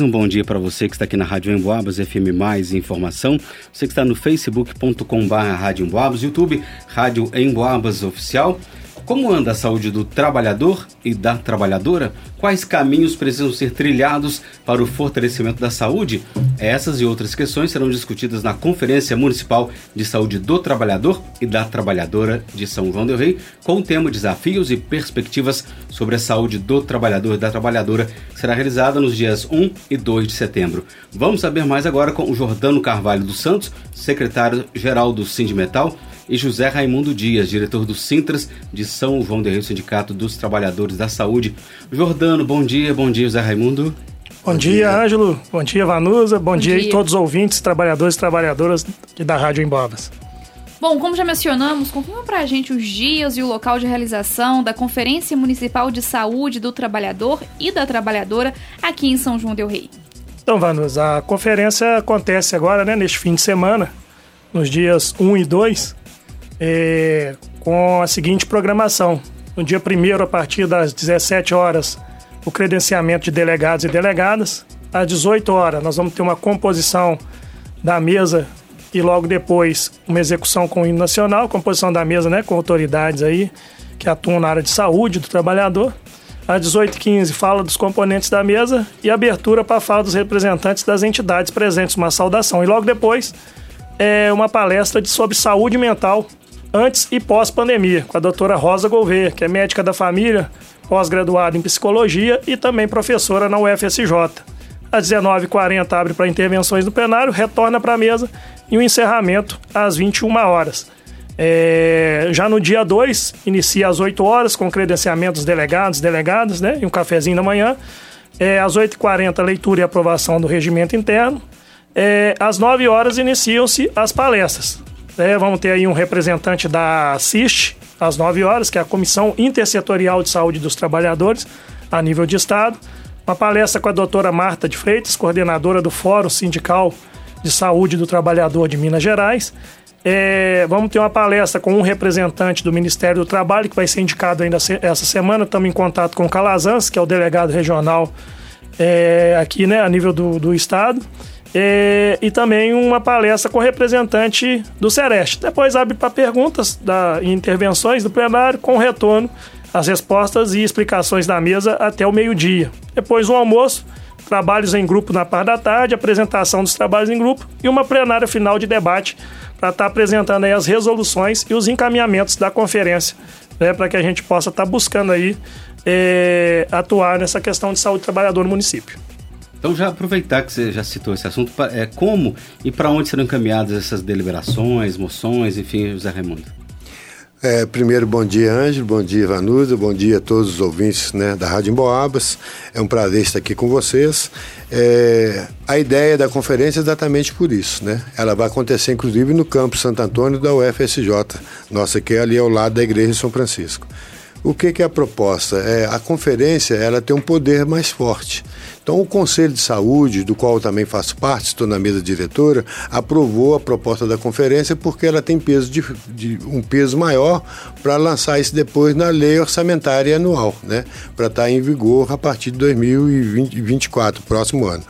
Um bom dia para você que está aqui na Rádio Emboabas, FM Mais Informação. Você que está no facebook.com.br Rádio Emboabas, YouTube, Rádio Emboabas Oficial. Como anda a saúde do trabalhador e da trabalhadora? Quais caminhos precisam ser trilhados para o fortalecimento da saúde? Essas e outras questões serão discutidas na Conferência Municipal de Saúde do Trabalhador e da Trabalhadora de São João del Rei, com o tema Desafios e Perspectivas sobre a Saúde do Trabalhador e da Trabalhadora, que será realizada nos dias 1 e 2 de setembro. Vamos saber mais agora com o Jordano Carvalho dos Santos, secretário-geral do Sindimetal e José Raimundo Dias, diretor do Sintras de São João del Rei, Sindicato dos Trabalhadores da Saúde. Jordano, bom dia, bom dia, José Raimundo. Bom, bom dia, dia, Ângelo. Bom dia, Vanusa. Bom, bom dia, dia a todos os ouvintes, trabalhadores e trabalhadoras da Rádio Embobas. Bom, como já mencionamos, confirma para a gente os dias e o local de realização da Conferência Municipal de Saúde do Trabalhador e da Trabalhadora aqui em São João del Rei. Então, Vanusa, a conferência acontece agora, né, neste fim de semana, nos dias 1 e 2, é, com a seguinte programação. No dia 1 a partir das 17 horas, o credenciamento de delegados e delegadas. Às 18 horas, nós vamos ter uma composição da mesa e logo depois uma execução com o hino nacional, composição da mesa né, com autoridades aí que atuam na área de saúde do trabalhador. Às 18h15, fala dos componentes da mesa e abertura para fala dos representantes das entidades presentes, uma saudação. E logo depois, é uma palestra de, sobre saúde mental antes e pós-pandemia, com a doutora Rosa Gouveia, que é médica da família, pós-graduada em psicologia e também professora na UFSJ. Às 19h40 abre para intervenções no plenário, retorna para a mesa e o encerramento às 21 horas. É, já no dia 2, inicia às 8 horas, com credenciamento dos delegados, delegadas, né? E um cafezinho da manhã. É, às 8h40, leitura e aprovação do regimento interno. É, às 9 horas iniciam-se as palestras. É, vamos ter aí um representante da CIST, às 9 horas, que é a Comissão Intersetorial de Saúde dos Trabalhadores, a nível de Estado. Uma palestra com a doutora Marta de Freitas, coordenadora do Fórum Sindical de Saúde do Trabalhador de Minas Gerais. É, vamos ter uma palestra com um representante do Ministério do Trabalho, que vai ser indicado ainda essa semana. Estamos em contato com o Calazans, que é o delegado regional é, aqui, né, a nível do, do Estado e, e também uma palestra com representante do Sereste. Depois abre para perguntas da, e intervenções do plenário com retorno às respostas e explicações da mesa até o meio-dia. Depois um almoço, trabalhos em grupo na parte da tarde, apresentação dos trabalhos em grupo e uma plenária final de debate para estar tá apresentando as resoluções e os encaminhamentos da conferência, né, para que a gente possa estar tá buscando aí é, atuar nessa questão de saúde do trabalhador no município. Então, já aproveitar que você já citou esse assunto, é, como e para onde serão encaminhadas essas deliberações, moções, enfim, José Raimundo? É, primeiro, bom dia, Ângelo, bom dia, Vanusa, bom dia a todos os ouvintes né, da Rádio Emboabas. É um prazer estar aqui com vocês. É, a ideia da conferência é exatamente por isso, né? Ela vai acontecer, inclusive, no campo Santo Antônio da UFSJ, nossa, que é ali ao lado da Igreja de São Francisco. O que, que é a proposta? É, a conferência ela tem um poder mais forte. Então, o Conselho de Saúde, do qual eu também faço parte, estou na mesa diretora, aprovou a proposta da conferência porque ela tem peso de, de um peso maior para lançar isso depois na lei orçamentária anual, né? para estar em vigor a partir de 2024, próximo ano.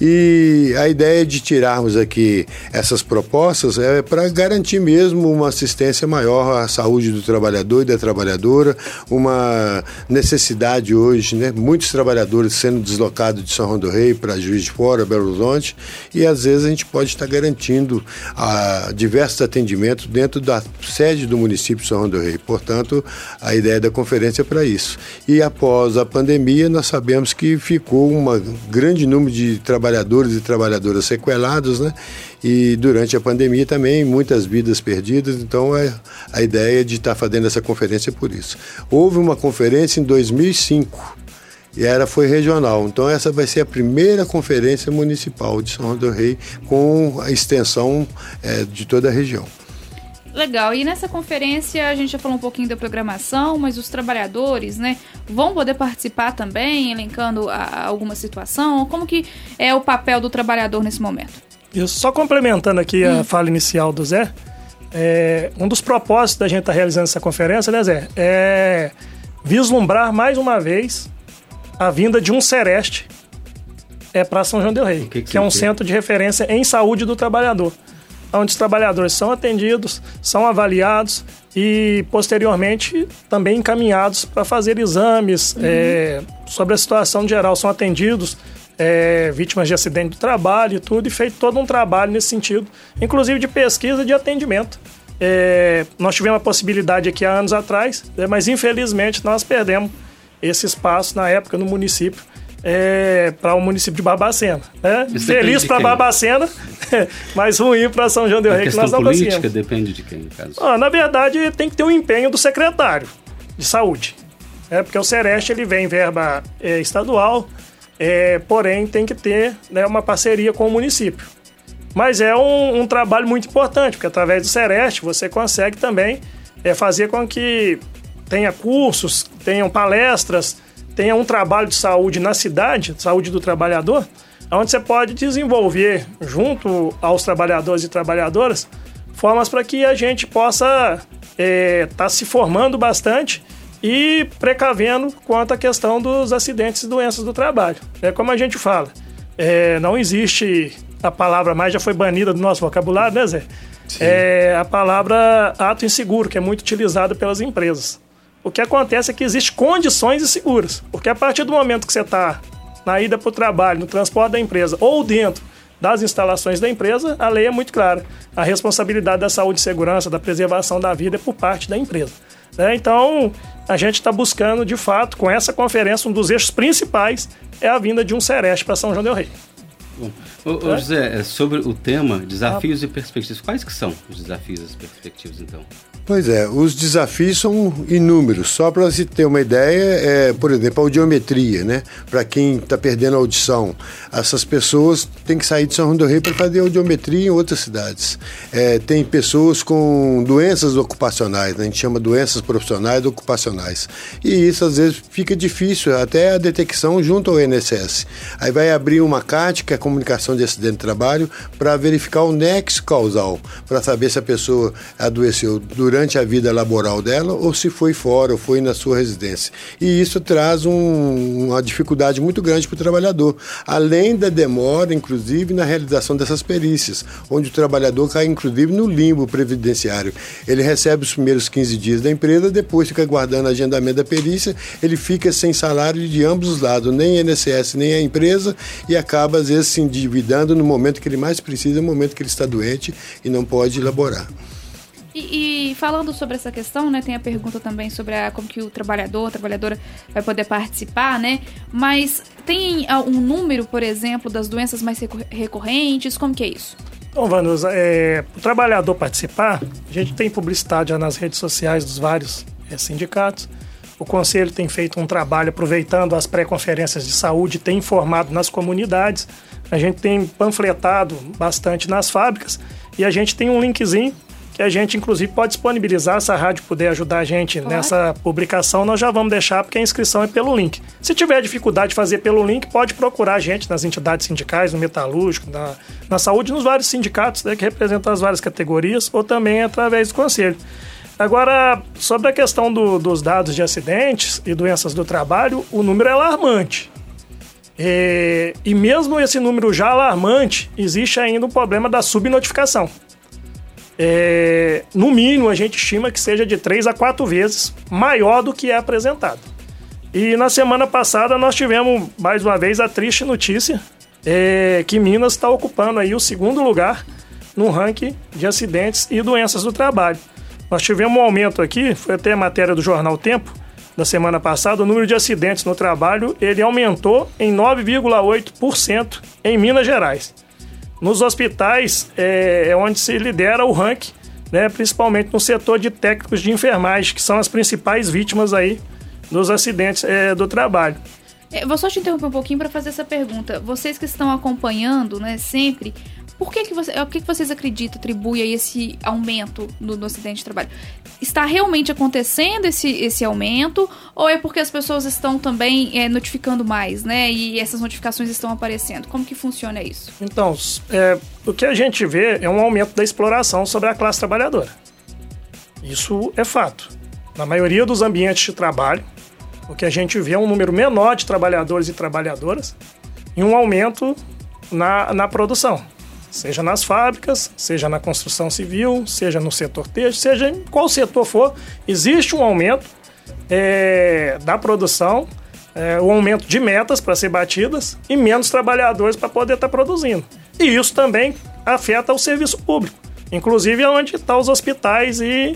E a ideia de tirarmos aqui essas propostas é para garantir mesmo uma assistência maior à saúde do trabalhador e da trabalhadora, uma necessidade hoje, né? Muitos trabalhadores sendo deslocados de São João do Rei para Juiz de Fora, Belo Horizonte, e às vezes a gente pode estar garantindo a, ah, diversos atendimentos dentro da sede do município de São João do Rei. Portanto, a ideia da conferência é para isso. E após a pandemia, nós sabemos que ficou um grande número de trabalhadores trabalhadores e trabalhadoras sequelados, né? E durante a pandemia também muitas vidas perdidas, então é a ideia de estar fazendo essa conferência é por isso. Houve uma conferência em 2005 e era foi regional. Então essa vai ser a primeira conferência municipal de São João do Rei com a extensão é, de toda a região. Legal. E nessa conferência a gente já falou um pouquinho da programação, mas os trabalhadores, né, vão poder participar também, elencando a, alguma situação. Como que é o papel do trabalhador nesse momento? Isso, só complementando aqui hum. a fala inicial do Zé, é, um dos propósitos da gente estar tá realizando essa conferência, né, Zé, é vislumbrar mais uma vez a vinda de um Sereste é para São João del Rei, que, que, que é um centro de referência em saúde do trabalhador, onde os trabalhadores são atendidos, são avaliados e posteriormente também encaminhados para fazer exames uhum. é, sobre a situação geral, são atendidos é, vítimas de acidente de trabalho e tudo, e feito todo um trabalho nesse sentido, inclusive de pesquisa e de atendimento. É, nós tivemos a possibilidade aqui há anos atrás, né, mas infelizmente nós perdemos esse espaço na época no município é, para o município de Barbacena. Né? Feliz para Barbacena, mas ruim para São João del Rei, que nós não política conseguimos. depende de quem, no caso? Ah, na verdade, tem que ter um empenho do secretário de saúde. É, porque o Sereste ele vem verba é, estadual, é, porém tem que ter né, uma parceria com o município. Mas é um, um, trabalho muito importante, porque através do Sereste você consegue também é, fazer com que tenha cursos, tenham palestras, tenha um trabalho de saúde na cidade, saúde do trabalhador, onde você pode desenvolver, junto aos trabalhadores e trabalhadoras, formas para que a gente possa estar é, tá se formando bastante e precavendo quanto à questão dos acidentes e doenças do trabalho. É como a gente fala, é, não existe a palavra mais, já foi banida do nosso vocabulário, né, Zé? Sim. É a palavra ato inseguro, que é muito utilizada pelas empresas. O que acontece é que existem condições inseguras, porque a partir do momento que você está na ida para o trabalho, no transporte da empresa ou dentro das instalações da empresa, a lei é muito clara. A responsabilidade da saúde e segurança, da preservação da vida é por parte da empresa. Né? Então, a gente está buscando, de fato, com essa conferência, um dos eixos principais é a vinda de um Sereste para São João del Rei. Ô, ô, José, é sobre o tema desafios ah. e perspectivas, quais que são os desafios e as perspectivas, então? Pois é, os desafios são inúmeros. Só para você ter uma ideia, é, por exemplo, a audiometria, né? Para quem está perdendo a audição, essas pessoas têm que sair de São João do Rei para fazer audiometria em outras cidades. É, tem pessoas com doenças ocupacionais, né? a gente chama doenças profissionais ocupacionais. E isso às vezes fica difícil, até a detecção junto ao INSS. Aí vai abrir uma CAT, que é a comunicação de acidente de trabalho, para verificar o nexo causal, para saber se a pessoa adoeceu durante a vida laboral dela ou se foi fora ou foi na sua residência. E isso traz um, uma dificuldade muito grande para o trabalhador, além da demora, inclusive, na realização dessas perícias, onde o trabalhador cai, inclusive, no limbo previdenciário. Ele recebe os primeiros 15 dias da empresa, depois fica aguardando agendamento da perícia, ele fica sem salário de ambos os lados, nem INSS, nem a empresa, e acaba, às vezes, se endividando no momento que ele mais precisa, no momento que ele está doente e não pode elaborar. E, e, falando sobre essa questão, né, tem a pergunta também sobre a, como que o trabalhador, a trabalhadora vai poder participar, né? Mas tem um número, por exemplo, das doenças mais recorrentes? Como que é isso? Então, Vanusa, é, o trabalhador participar, a gente tem publicidade nas redes sociais dos vários é, sindicatos. O Conselho tem feito um trabalho aproveitando as pré-conferências de saúde, tem informado nas comunidades. A gente tem panfletado bastante nas fábricas e a gente tem um linkzinho que a gente, inclusive, pode disponibilizar. Se a rádio puder ajudar a gente nessa publicação, nós já vamos deixar, porque a inscrição é pelo link. Se tiver dificuldade de fazer pelo link, pode procurar a gente nas entidades sindicais, no metalúrgico, na, na saúde, nos vários sindicatos né, que representam as várias categorias, ou também através do conselho. Agora, sobre a questão do, dos dados de acidentes e doenças do trabalho, o número é alarmante. E, e mesmo esse número já alarmante, existe ainda um problema da subnotificação é, no mínimo, a gente estima que seja de três a quatro vezes maior do que é apresentado. E na semana passada nós tivemos mais uma vez a triste notícia é, que Minas está ocupando aí o segundo lugar no ranking de acidentes e doenças do trabalho. Nós tivemos um aumento aqui, foi até a matéria do jornal Tempo da semana passada, o número de acidentes no trabalho ele aumentou em 9,8% em Minas Gerais. Nos hospitais é, é onde se lidera o ranking, né, principalmente no setor de técnicos de enfermagem, que são as principais vítimas aí dos acidentes é, do trabalho. É, vou só te interromper um pouquinho para fazer essa pergunta. Vocês que estão acompanhando, né, sempre, por que, que, você, o que, que vocês acreditam atribui esse aumento no, no, acidente de trabalho? Está realmente acontecendo esse, esse aumento ou é porque as pessoas estão também é, notificando mais, né? E essas notificações estão aparecendo? Como que funciona isso? Então, é, o que a gente vê é um aumento da exploração sobre a classe trabalhadora. Isso é fato. Na maioria dos ambientes de trabalho, o que a gente vê é um número menor de trabalhadores e trabalhadoras em um aumento na, na produção, seja nas fábricas, seja na construção civil, seja no setor têxtil, seja em qual setor for, existe um aumento é, da produção, é, um aumento de metas para ser batidas e menos trabalhadores para poder estar tá produzindo. E isso também afeta o serviço público, inclusive onde estão tá os hospitais e,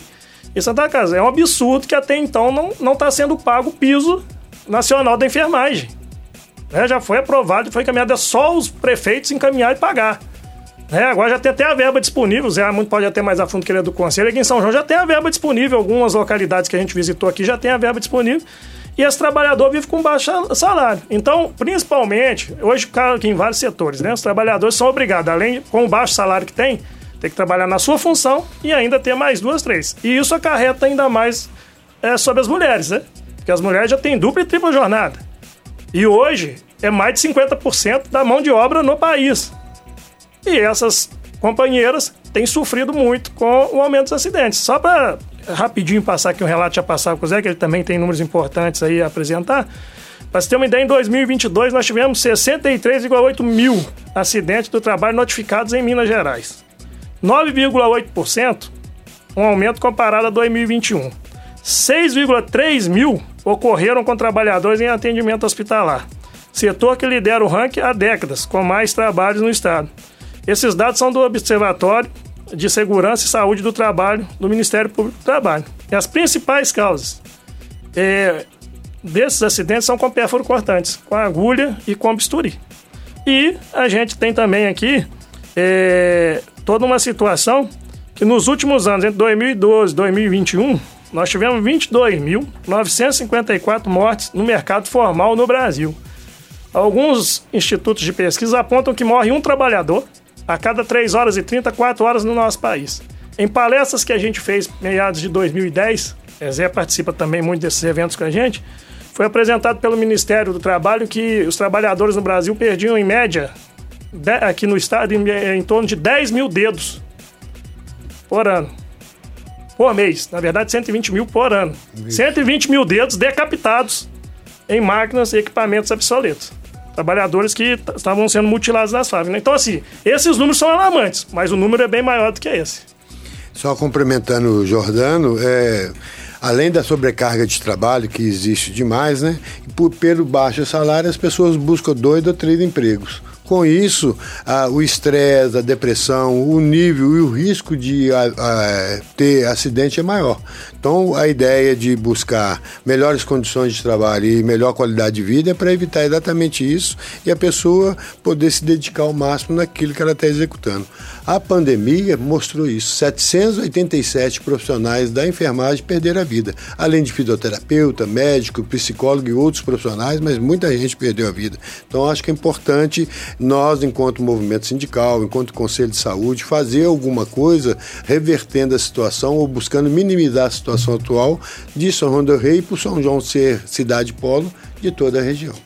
e Santa Casa. É um absurdo que até então não está sendo pago o piso nacional da enfermagem. É, já foi aprovado, foi encaminhado, é só os prefeitos encaminhar e pagar. É, agora já tem até a verba disponível, o Zé muito pode até mais a fundo que ele é do conselho, aqui em São João já tem a verba disponível, algumas localidades que a gente visitou aqui já tem a verba disponível, e esse trabalhador vive com baixo salário. Então, principalmente, hoje aqui em vários setores, né, os trabalhadores são obrigados, além com o baixo salário que tem, ter que trabalhar na sua função e ainda ter mais duas, três. E isso acarreta ainda mais é, sobre as mulheres, né? Porque as mulheres já têm dupla e tripla jornada. E hoje é mais de 50% da mão de obra no país. E essas companheiras têm sofrido muito com o aumento dos acidentes. Só para rapidinho passar aqui um relato já passar com o Zé, que ele também tem números importantes aí a apresentar. Para você ter uma ideia, em 2022 nós tivemos 63,8 mil acidentes do trabalho notificados em Minas Gerais. 9,8%, um aumento comparado a 2021. 6,3 mil ocorreram com trabalhadores em atendimento hospitalar. Setor que lidera o ranking há décadas, com mais trabalhos no estado. Esses dados são do Observatório de Segurança e Saúde do Trabalho do Ministério Público do Trabalho. E as principais causas é, desses acidentes são com pérfuro cortantes, com agulha e com bisturi. E a gente tem também aqui é, toda uma situação que nos últimos anos, entre 2012 e 2021, nós tivemos 22.954 mortes no mercado formal no Brasil. Alguns institutos de pesquisa apontam que morre um trabalhador a cada 3 horas e 30, 4 horas no nosso país. Em palestras que a gente fez meados de 2010, a Zé participa também muito desses eventos com a gente, foi apresentado pelo Ministério do Trabalho que os trabalhadores no Brasil perdiam, em média, aqui no estado, em, em torno de 10 mil dedos por ano. Por mês. Na verdade, 120 mil por ano. 120 mil dedos decapitados em máquinas e equipamentos obsoletos trabalhadores que estavam sendo mutilados nas fábricas. Né? Então, assim, esses números são alarmantes, mas o número é bem maior do que esse. Só complementando o Jordano, é, além da sobrecarga de trabalho, que existe demais, né? Por, pelo baixo salário, as pessoas buscam dois ou três empregos. Com isso, o estresse, a depressão, o nível e o risco de ter acidente é maior. Então, a ideia de buscar melhores condições de trabalho e melhor qualidade de vida é para evitar exatamente isso e a pessoa poder se dedicar ao máximo naquilo que ela está executando. A pandemia mostrou isso. 787 profissionais da enfermagem perderam a vida, além de fisioterapeuta, médico, psicólogo e outros profissionais, mas muita gente perdeu a vida. Então, acho que é importante nós, enquanto movimento sindical, enquanto Conselho de Saúde, fazer alguma coisa revertendo a situação ou buscando minimizar a situação atual de São João do Rei para São João ser cidade polo de toda a região.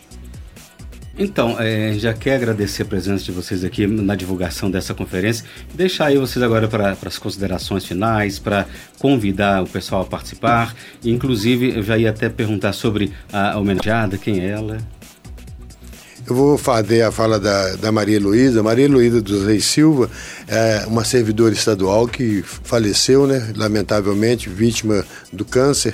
Então, é, já quer agradecer a presença de vocês aqui na divulgação dessa conferência. Deixar aí vocês agora para as considerações finais, para convidar o pessoal a participar. Inclusive, eu já ia até perguntar sobre a homenageada, quem é ela. Eu vou fazer a fala da, da Maria Luísa. Maria Luísa dos Reis Silva é uma servidora estadual que faleceu, né, lamentavelmente, vítima do câncer.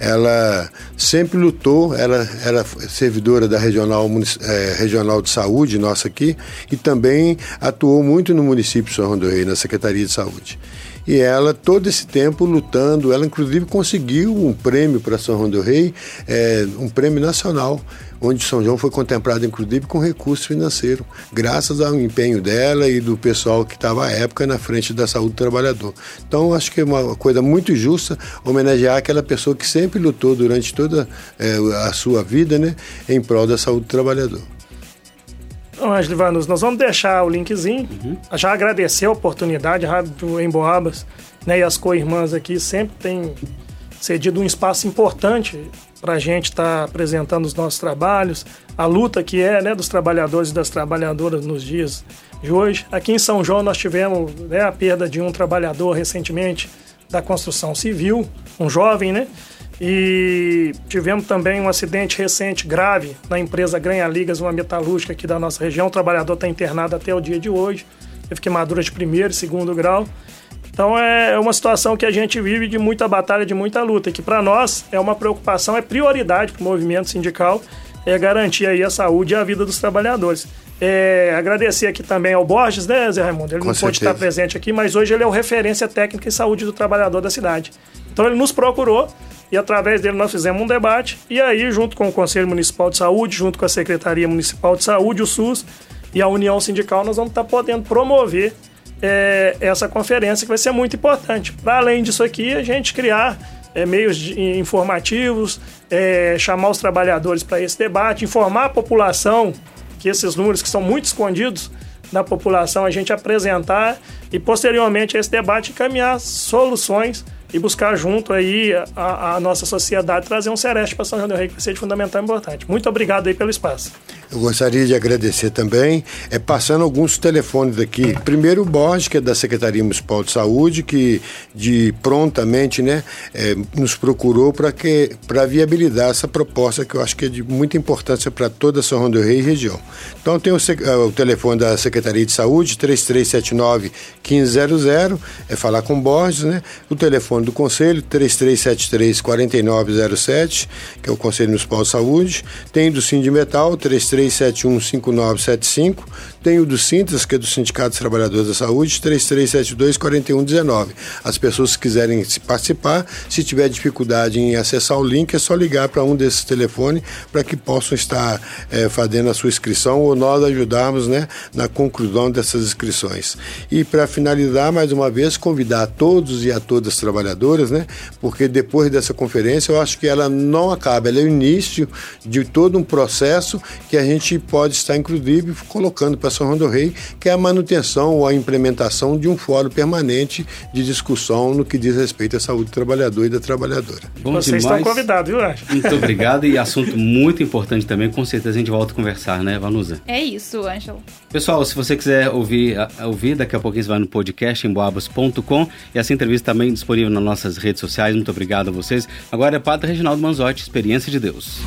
Ela sempre lutou, ela era servidora da Regional, é, Regional de Saúde, nossa aqui, e também atuou muito no município de São João do Rei, na Secretaria de Saúde. E ela, todo esse tempo lutando, ela inclusive conseguiu um prêmio para São João do Rei, é, um prêmio nacional onde São João foi contemplado, inclusive, com recurso financeiro, graças ao empenho dela e do pessoal que estava à época na frente da saúde do trabalhador. Então, acho que é uma coisa muito justa homenagear aquela pessoa que sempre lutou durante toda é, a sua vida né, em prol da saúde do trabalhador. Angelo nós vamos deixar o linkzinho. Uhum. Já agradecer a oportunidade, Rádio Emboabas né, e as co-irmãs aqui sempre tem cedido um espaço importante para a gente estar tá apresentando os nossos trabalhos, a luta que é né, dos trabalhadores e das trabalhadoras nos dias de hoje. Aqui em São João nós tivemos né, a perda de um trabalhador recentemente da construção civil, um jovem, né? E tivemos também um acidente recente grave na empresa Granha Ligas, uma metalúrgica aqui da nossa região. O trabalhador está internado até o dia de hoje. Teve queimadura de primeiro e segundo grau. Então é uma situação que a gente vive de muita batalha, de muita luta, e que para nós é uma preocupação, é prioridade para o movimento sindical, é garantir aí a saúde e a vida dos trabalhadores. É, agradecer aqui também ao Borges, né, Zé Raimundo? Ele Com não certeza. pôde estar presente aqui, mas hoje ele é o referência técnica em saúde do trabalhador da cidade. Então ele nos procurou e através dele nós fizemos um debate e aí junto com o Conselho Municipal de Saúde, junto com a Secretaria Municipal de Saúde, o SUS e a União Sindical, nós vamos estar podendo promover é, essa conferência que vai ser muito importante. Para além disso aqui, a gente criar é, meios de, informativos, é, chamar os trabalhadores para esse debate, informar a população que esses números que são muito escondidos da população a gente apresentar e posteriormente esse debate encaminhar soluções e buscar junto aí a, a nossa sociedade trazer um sereste para São João do Rei que vai ser de fundamental importante. Muito obrigado aí pelo espaço. Eu gostaria de agradecer também, é passando alguns telefones aqui. Primeiro o Borges, que é da Secretaria Municipal de Saúde, que de prontamente né, é, nos procurou para viabilizar essa proposta que eu acho que é de muita importância para toda São João do Rei e região. Então tem o, é, o telefone da Secretaria de Saúde, 3379 1500, é falar com o Borges, né? O telefone do Conselho, 3373 4907, que é o Conselho Municipal de Saúde. Tem do Sindimetal, 33 33715975. Tem o do Sintas, que é do Sindicato dos Trabalhadores da Saúde, 3372-4119. As pessoas que quiserem participar, se tiver dificuldade em acessar o link, é só ligar para um desses telefones para que possam estar é, fazendo a sua inscrição ou nós ajudarmos né, na conclusão dessas inscrições. E para finalizar, mais uma vez, convidar a todos e a todas as trabalhadoras, né, porque depois dessa conferência eu acho que ela não acaba, ela é o início de todo um processo que a gente pode estar, inclusive, colocando para São João do Rei, que é a manutenção ou a implementação de um fórum permanente de discussão no que diz respeito à saúde do trabalhador e da trabalhadora. Bom Vocês demais. estão convidados, viu, Ângelo? Muito obrigado e assunto muito importante também, com certeza a gente volta a conversar, né, Vanusa? É isso, Ângelo. Pessoal, se você quiser ouvir, ouvir daqui a pouquinho você vai no podcast em boabas.com e essa entrevista também disponível nas nossas redes sociais. Muito obrigado a vocês. Agora é Padre Reginaldo Manzotti, Experiência de Deus.